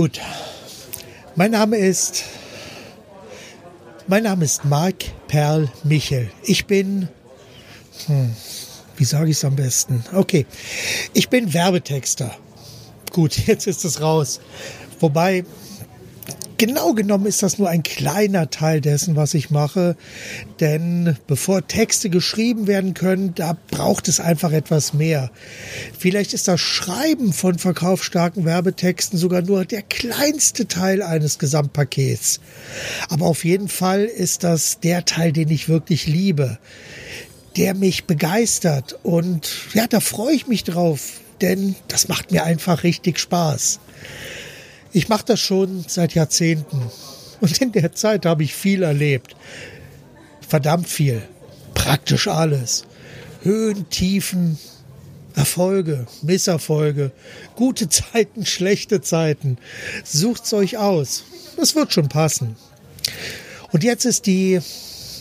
Gut. Mein Name ist mein Name ist Marc Perl Michel. Ich bin hm, wie sage ich es am besten? Okay. Ich bin Werbetexter. Gut, jetzt ist es raus. Wobei Genau genommen ist das nur ein kleiner Teil dessen, was ich mache, denn bevor Texte geschrieben werden können, da braucht es einfach etwas mehr. Vielleicht ist das Schreiben von verkaufsstarken Werbetexten sogar nur der kleinste Teil eines Gesamtpakets. Aber auf jeden Fall ist das der Teil, den ich wirklich liebe, der mich begeistert und ja, da freue ich mich drauf, denn das macht mir einfach richtig Spaß. Ich mache das schon seit Jahrzehnten. Und in der Zeit habe ich viel erlebt. Verdammt viel. Praktisch alles. Höhen, Tiefen, Erfolge, Misserfolge, gute Zeiten, schlechte Zeiten. Sucht's euch aus. Es wird schon passen. Und jetzt ist die,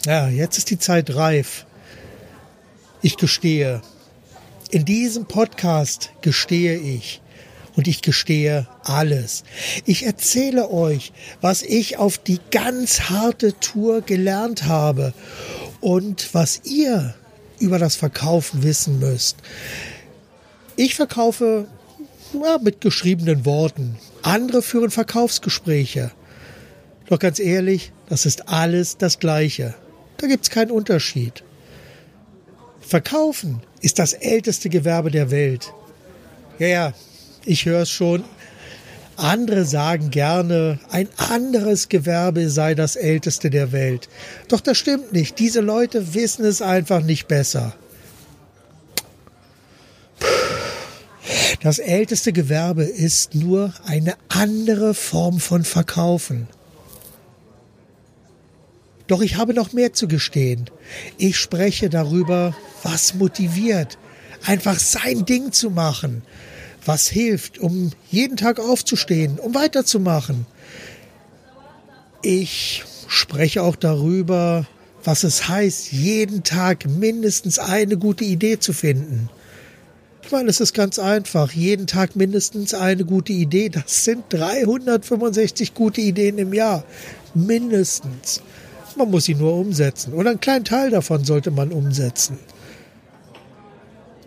ja, jetzt ist die Zeit reif. Ich gestehe. In diesem Podcast gestehe ich, und ich gestehe alles. Ich erzähle euch, was ich auf die ganz harte Tour gelernt habe und was ihr über das Verkaufen wissen müsst. Ich verkaufe ja, mit geschriebenen Worten. Andere führen Verkaufsgespräche. Doch ganz ehrlich, das ist alles das Gleiche. Da gibt es keinen Unterschied. Verkaufen ist das älteste Gewerbe der Welt. Ja, ja, ich höre es schon. Andere sagen gerne, ein anderes Gewerbe sei das älteste der Welt. Doch das stimmt nicht. Diese Leute wissen es einfach nicht besser. Das älteste Gewerbe ist nur eine andere Form von Verkaufen. Doch ich habe noch mehr zu gestehen. Ich spreche darüber, was motiviert, einfach sein Ding zu machen, was hilft, um jeden Tag aufzustehen, um weiterzumachen. Ich spreche auch darüber, was es heißt, jeden Tag mindestens eine gute Idee zu finden. Ich meine, es ist ganz einfach. Jeden Tag mindestens eine gute Idee. Das sind 365 gute Ideen im Jahr. Mindestens. Man muss sie nur umsetzen. Oder einen kleinen Teil davon sollte man umsetzen.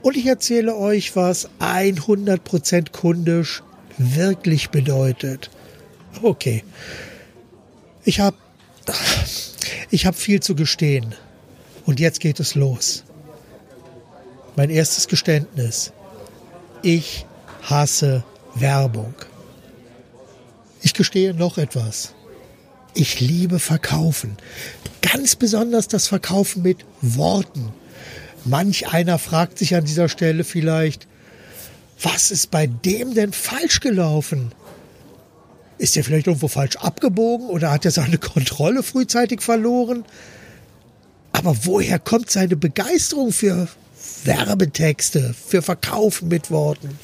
Und ich erzähle euch, was 100% kundisch wirklich bedeutet. Okay. Ich habe ich hab viel zu gestehen. Und jetzt geht es los. Mein erstes Geständnis. Ich hasse Werbung. Ich gestehe noch etwas. Ich liebe Verkaufen. Ganz besonders das Verkaufen mit Worten. Manch einer fragt sich an dieser Stelle vielleicht, was ist bei dem denn falsch gelaufen? Ist er vielleicht irgendwo falsch abgebogen oder hat er seine Kontrolle frühzeitig verloren? Aber woher kommt seine Begeisterung für Werbetexte, für Verkaufen mit Worten?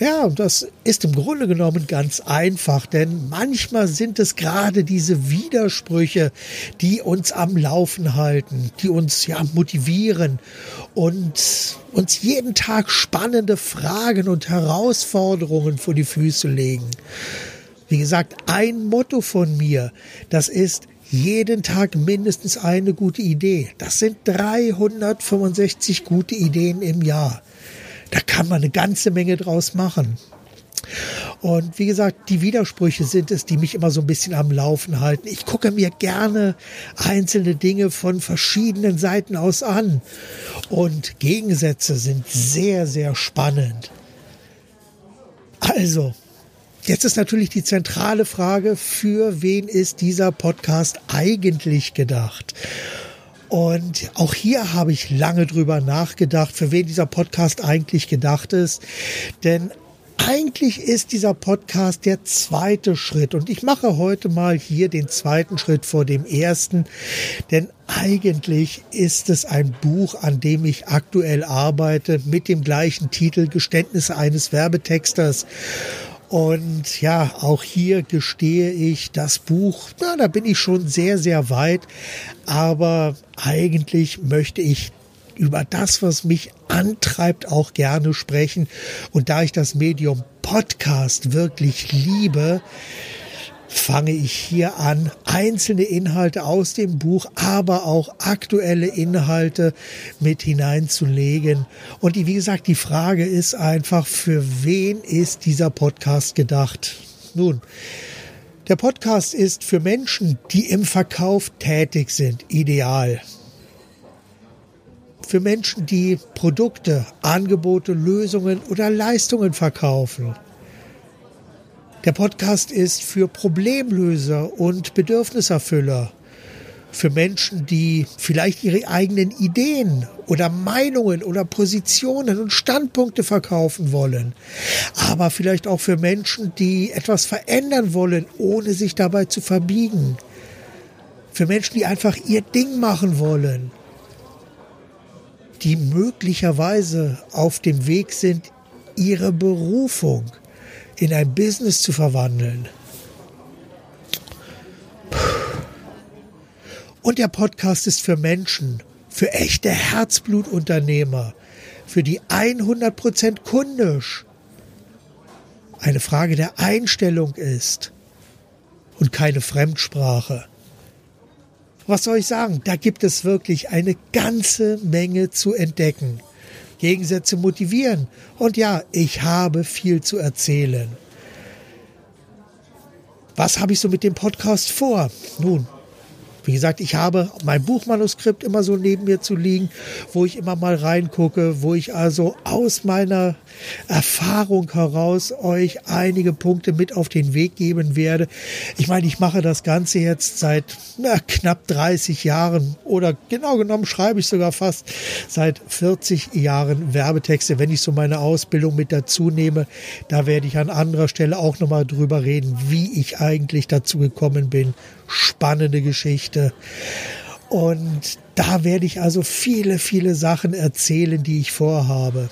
Ja, und das ist im Grunde genommen ganz einfach, denn manchmal sind es gerade diese Widersprüche, die uns am Laufen halten, die uns ja motivieren und uns jeden Tag spannende Fragen und Herausforderungen vor die Füße legen. Wie gesagt, ein Motto von mir, das ist jeden Tag mindestens eine gute Idee. Das sind 365 gute Ideen im Jahr. Da kann man eine ganze Menge draus machen. Und wie gesagt, die Widersprüche sind es, die mich immer so ein bisschen am Laufen halten. Ich gucke mir gerne einzelne Dinge von verschiedenen Seiten aus an. Und Gegensätze sind sehr, sehr spannend. Also, jetzt ist natürlich die zentrale Frage, für wen ist dieser Podcast eigentlich gedacht? Und auch hier habe ich lange drüber nachgedacht, für wen dieser Podcast eigentlich gedacht ist. Denn eigentlich ist dieser Podcast der zweite Schritt und ich mache heute mal hier den zweiten Schritt vor dem ersten, denn eigentlich ist es ein Buch, an dem ich aktuell arbeite mit dem gleichen Titel Geständnisse eines Werbetexters. Und ja, auch hier gestehe ich, das Buch, na, da bin ich schon sehr, sehr weit. Aber eigentlich möchte ich über das, was mich antreibt, auch gerne sprechen. Und da ich das Medium Podcast wirklich liebe, fange ich hier an, einzelne Inhalte aus dem Buch, aber auch aktuelle Inhalte mit hineinzulegen. Und die, wie gesagt, die Frage ist einfach, für wen ist dieser Podcast gedacht? Nun, der Podcast ist für Menschen, die im Verkauf tätig sind, ideal. Für Menschen, die Produkte, Angebote, Lösungen oder Leistungen verkaufen der Podcast ist für Problemlöser und Bedürfniserfüller, für Menschen, die vielleicht ihre eigenen Ideen oder Meinungen oder Positionen und Standpunkte verkaufen wollen, aber vielleicht auch für Menschen, die etwas verändern wollen, ohne sich dabei zu verbiegen, für Menschen, die einfach ihr Ding machen wollen, die möglicherweise auf dem Weg sind, ihre Berufung in ein Business zu verwandeln. Und der Podcast ist für Menschen, für echte Herzblutunternehmer, für die 100% kundisch eine Frage der Einstellung ist und keine Fremdsprache. Was soll ich sagen? Da gibt es wirklich eine ganze Menge zu entdecken. Gegensätze motivieren. Und ja, ich habe viel zu erzählen. Was habe ich so mit dem Podcast vor? Nun, wie gesagt, ich habe mein Buchmanuskript immer so neben mir zu liegen, wo ich immer mal reingucke, wo ich also aus meiner Erfahrung heraus euch einige Punkte mit auf den Weg geben werde. Ich meine, ich mache das Ganze jetzt seit na, knapp 30 Jahren oder genau genommen schreibe ich sogar fast seit 40 Jahren Werbetexte. Wenn ich so meine Ausbildung mit dazu nehme, da werde ich an anderer Stelle auch nochmal drüber reden, wie ich eigentlich dazu gekommen bin. Spannende Geschichte. Und da werde ich also viele, viele Sachen erzählen, die ich vorhabe.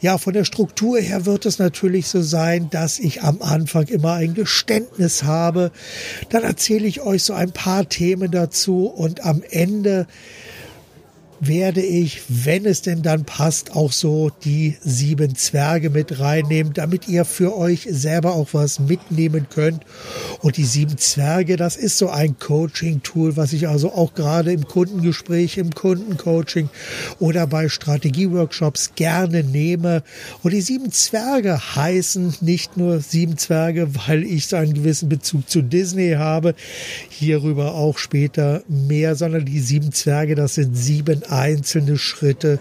Ja, von der Struktur her wird es natürlich so sein, dass ich am Anfang immer ein Geständnis habe. Dann erzähle ich euch so ein paar Themen dazu und am Ende werde ich, wenn es denn dann passt, auch so die sieben Zwerge mit reinnehmen, damit ihr für euch selber auch was mitnehmen könnt. Und die sieben Zwerge, das ist so ein Coaching-Tool, was ich also auch gerade im Kundengespräch, im Kundencoaching oder bei Strategieworkshops gerne nehme. Und die sieben Zwerge heißen nicht nur sieben Zwerge, weil ich so einen gewissen Bezug zu Disney habe, hierüber auch später mehr, sondern die sieben Zwerge, das sind sieben einzelne Schritte,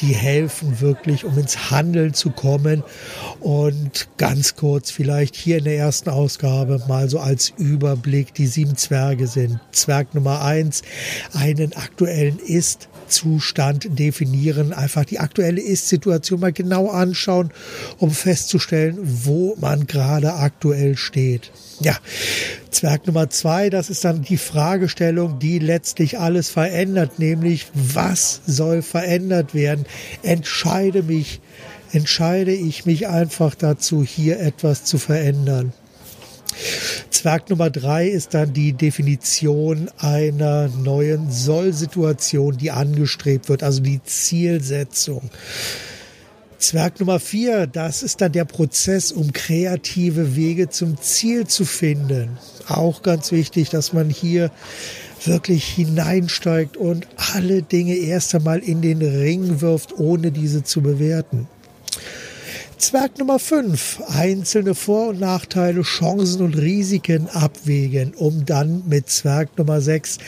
die helfen wirklich, um ins Handeln zu kommen. Und ganz kurz vielleicht hier in der ersten Ausgabe mal so als Überblick, die sieben Zwerge sind. Zwerg Nummer eins, einen aktuellen Ist Zustand definieren, einfach die aktuelle Ist-Situation mal genau anschauen, um festzustellen, wo man gerade aktuell steht. Ja, Zwerg Nummer zwei, das ist dann die Fragestellung, die letztlich alles verändert, nämlich was soll verändert werden? Entscheide mich, entscheide ich mich einfach dazu, hier etwas zu verändern. Zwerg Nummer drei ist dann die Definition einer neuen Soll-Situation, die angestrebt wird, also die Zielsetzung. Zwerg Nummer vier, das ist dann der Prozess, um kreative Wege zum Ziel zu finden. Auch ganz wichtig, dass man hier wirklich hineinsteigt und alle Dinge erst einmal in den Ring wirft, ohne diese zu bewerten. Zwerg Nummer 5. Einzelne Vor- und Nachteile, Chancen und Risiken abwägen, um dann mit Zwerg Nummer 6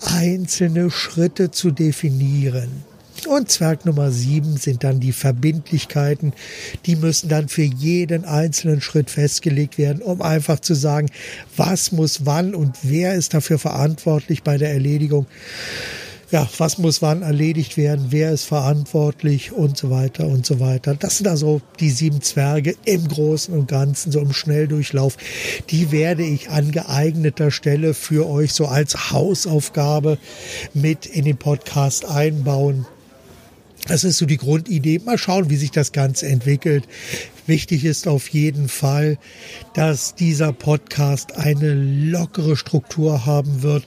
einzelne Schritte zu definieren. Und Zwerg Nummer 7 sind dann die Verbindlichkeiten. Die müssen dann für jeden einzelnen Schritt festgelegt werden, um einfach zu sagen, was muss wann und wer ist dafür verantwortlich bei der Erledigung ja, was muss wann erledigt werden, wer ist verantwortlich und so weiter und so weiter. Das sind also die sieben Zwerge im Großen und Ganzen, so im Schnelldurchlauf. Die werde ich an geeigneter Stelle für euch so als Hausaufgabe mit in den Podcast einbauen. Das ist so die Grundidee. Mal schauen, wie sich das Ganze entwickelt Wichtig ist auf jeden Fall, dass dieser Podcast eine lockere Struktur haben wird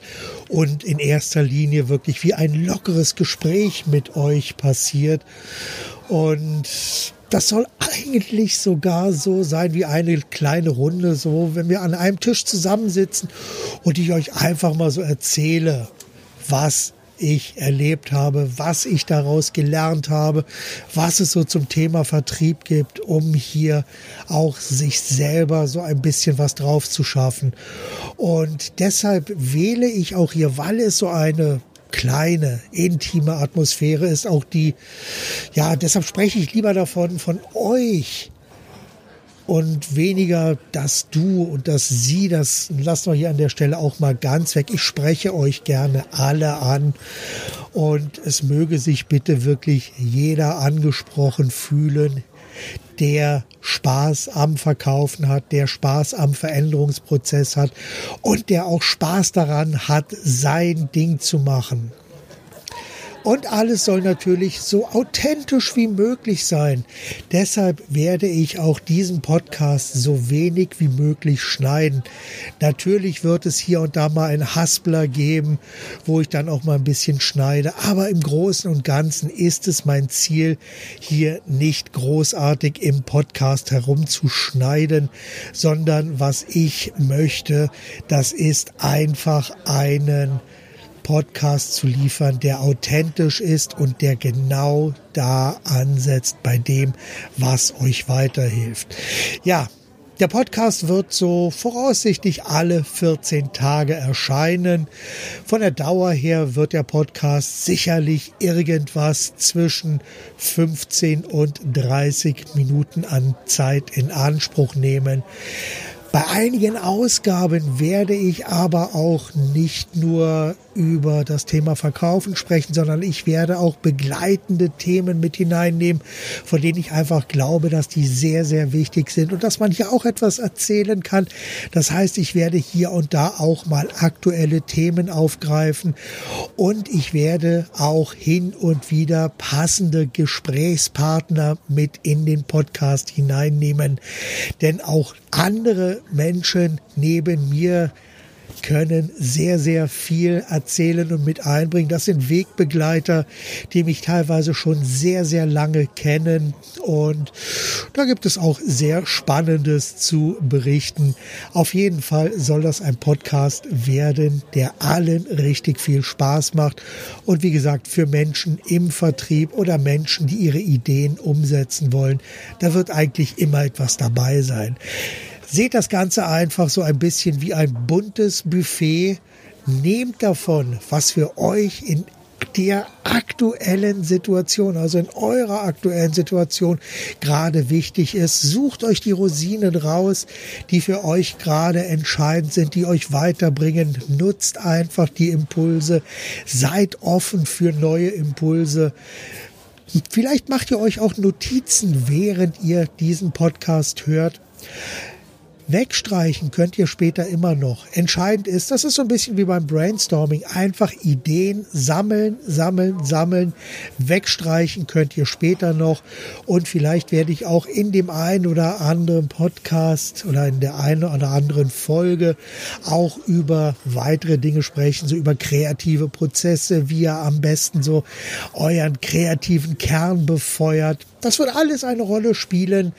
und in erster Linie wirklich wie ein lockeres Gespräch mit euch passiert. Und das soll eigentlich sogar so sein wie eine kleine Runde, so wenn wir an einem Tisch zusammensitzen und ich euch einfach mal so erzähle, was ich erlebt habe, was ich daraus gelernt habe, was es so zum Thema Vertrieb gibt, um hier auch sich selber so ein bisschen was drauf zu schaffen. Und deshalb wähle ich auch hier, weil es so eine kleine, intime Atmosphäre ist auch die, ja, deshalb spreche ich lieber davon, von euch und weniger das Du und das Sie, das lassen wir hier an der Stelle auch mal ganz weg. Ich spreche euch gerne alle an und es möge sich bitte wirklich jeder angesprochen fühlen, der Spaß am Verkaufen hat, der Spaß am Veränderungsprozess hat und der auch Spaß daran hat, sein Ding zu machen. Und alles soll natürlich so authentisch wie möglich sein. Deshalb werde ich auch diesen Podcast so wenig wie möglich schneiden. Natürlich wird es hier und da mal einen Haspler geben, wo ich dann auch mal ein bisschen schneide. Aber im Großen und Ganzen ist es mein Ziel, hier nicht großartig im Podcast herumzuschneiden, sondern was ich möchte, das ist einfach einen Podcast zu liefern, der authentisch ist und der genau da ansetzt bei dem, was euch weiterhilft. Ja, der Podcast wird so voraussichtlich alle 14 Tage erscheinen. Von der Dauer her wird der Podcast sicherlich irgendwas zwischen 15 und 30 Minuten an Zeit in Anspruch nehmen. Bei einigen Ausgaben werde ich aber auch nicht nur über das Thema Verkaufen sprechen, sondern ich werde auch begleitende Themen mit hineinnehmen, von denen ich einfach glaube, dass die sehr, sehr wichtig sind und dass man hier auch etwas erzählen kann. Das heißt, ich werde hier und da auch mal aktuelle Themen aufgreifen und ich werde auch hin und wieder passende Gesprächspartner mit in den Podcast hineinnehmen, denn auch andere Menschen neben mir können sehr, sehr viel erzählen und mit einbringen. Das sind Wegbegleiter, die mich teilweise schon sehr, sehr lange kennen. Und da gibt es auch sehr Spannendes zu berichten. Auf jeden Fall soll das ein Podcast werden, der allen richtig viel Spaß macht. Und wie gesagt, für Menschen im Vertrieb oder Menschen, die ihre Ideen umsetzen wollen, da wird eigentlich immer etwas dabei sein. Seht das Ganze einfach so ein bisschen wie ein buntes Buffet. Nehmt davon, was für euch in der aktuellen Situation, also in eurer aktuellen Situation gerade wichtig ist. Sucht euch die Rosinen raus, die für euch gerade entscheidend sind, die euch weiterbringen. Nutzt einfach die Impulse. Seid offen für neue Impulse. Vielleicht macht ihr euch auch Notizen, während ihr diesen Podcast hört. Wegstreichen könnt ihr später immer noch. Entscheidend ist, das ist so ein bisschen wie beim Brainstorming, einfach Ideen sammeln, sammeln, sammeln. Wegstreichen könnt ihr später noch. Und vielleicht werde ich auch in dem einen oder anderen Podcast oder in der einen oder anderen Folge auch über weitere Dinge sprechen, so über kreative Prozesse, wie ihr am besten so euren kreativen Kern befeuert. Das wird alles eine Rolle spielen.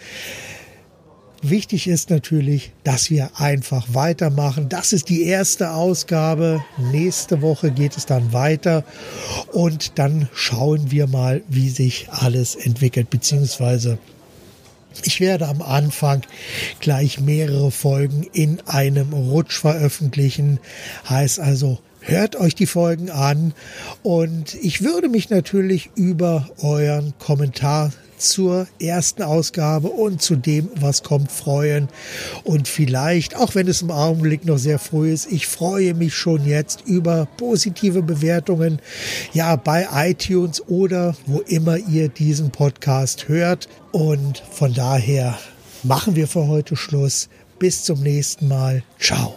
Wichtig ist natürlich, dass wir einfach weitermachen. Das ist die erste Ausgabe. Nächste Woche geht es dann weiter und dann schauen wir mal, wie sich alles entwickelt, beziehungsweise ich werde am Anfang gleich mehrere Folgen in einem Rutsch veröffentlichen. Heißt also, hört euch die Folgen an und ich würde mich natürlich über euren Kommentar zur ersten Ausgabe und zu dem, was kommt, freuen. Und vielleicht, auch wenn es im Augenblick noch sehr früh ist, ich freue mich schon jetzt über positive Bewertungen, ja, bei iTunes oder wo immer ihr diesen Podcast hört. Und von daher machen wir für heute Schluss. Bis zum nächsten Mal. Ciao.